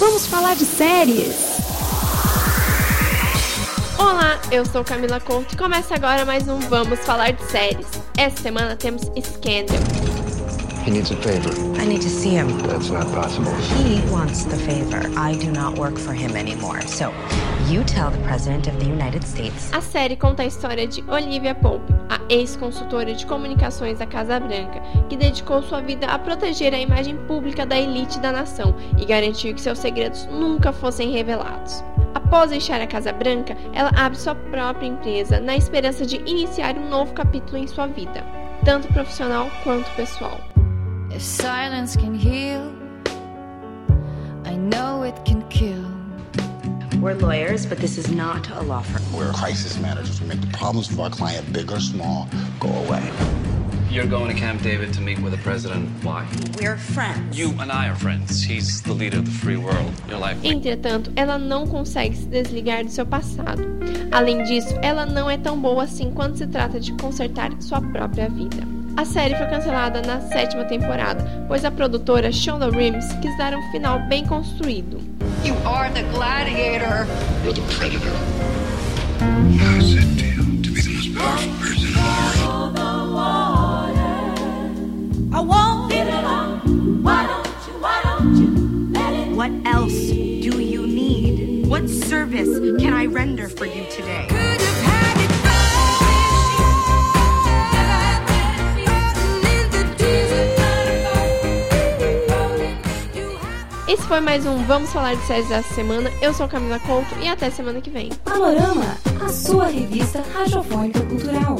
Vamos falar de séries. Olá, eu sou Camila Couto e começa agora mais um Vamos Falar de Séries. Essa semana temos Scandal. He needs a favor. I need to see him. That's not possible. He wants the favor. I do not work for him anymore. So, you tell the President of the United States. A série conta a história de Olivia Pope, a ex-consultora de comunicações da Casa Branca, que dedicou sua vida a proteger a imagem pública da elite da nação e garantir que seus segredos nunca fossem revelados. Após deixar a Casa Branca, ela abre sua própria empresa na esperança de iniciar um novo capítulo em sua vida, tanto profissional quanto pessoal. If silence can heal, I know it can. We're lawyers, but this is not a law firm. We're crisis managers. We make the problems for our client, big or small, go away. You're going to Camp David to meet with the president. Why? We're friends. You and I are friends. He's the leader of the free world. You're like. Entretanto, ela não consegue se desligar do seu passado. Além disso, ela não é tão boa assim quando se trata de consertar sua própria vida. A série foi cancelada na sétima temporada, pois a produtora Shonda Rhimes quis dar um final bem construído. You are the gladiator. You're the predator. I said to you to be the most powerful person in the world. I won't give it up. Why don't you, why don't you let it What else do you need? What service can I render for you today? Esse foi mais um Vamos Falar de Séries dessa semana. Eu sou Camila Couto e até semana que vem. Panorama, a sua revista radiofônica cultural.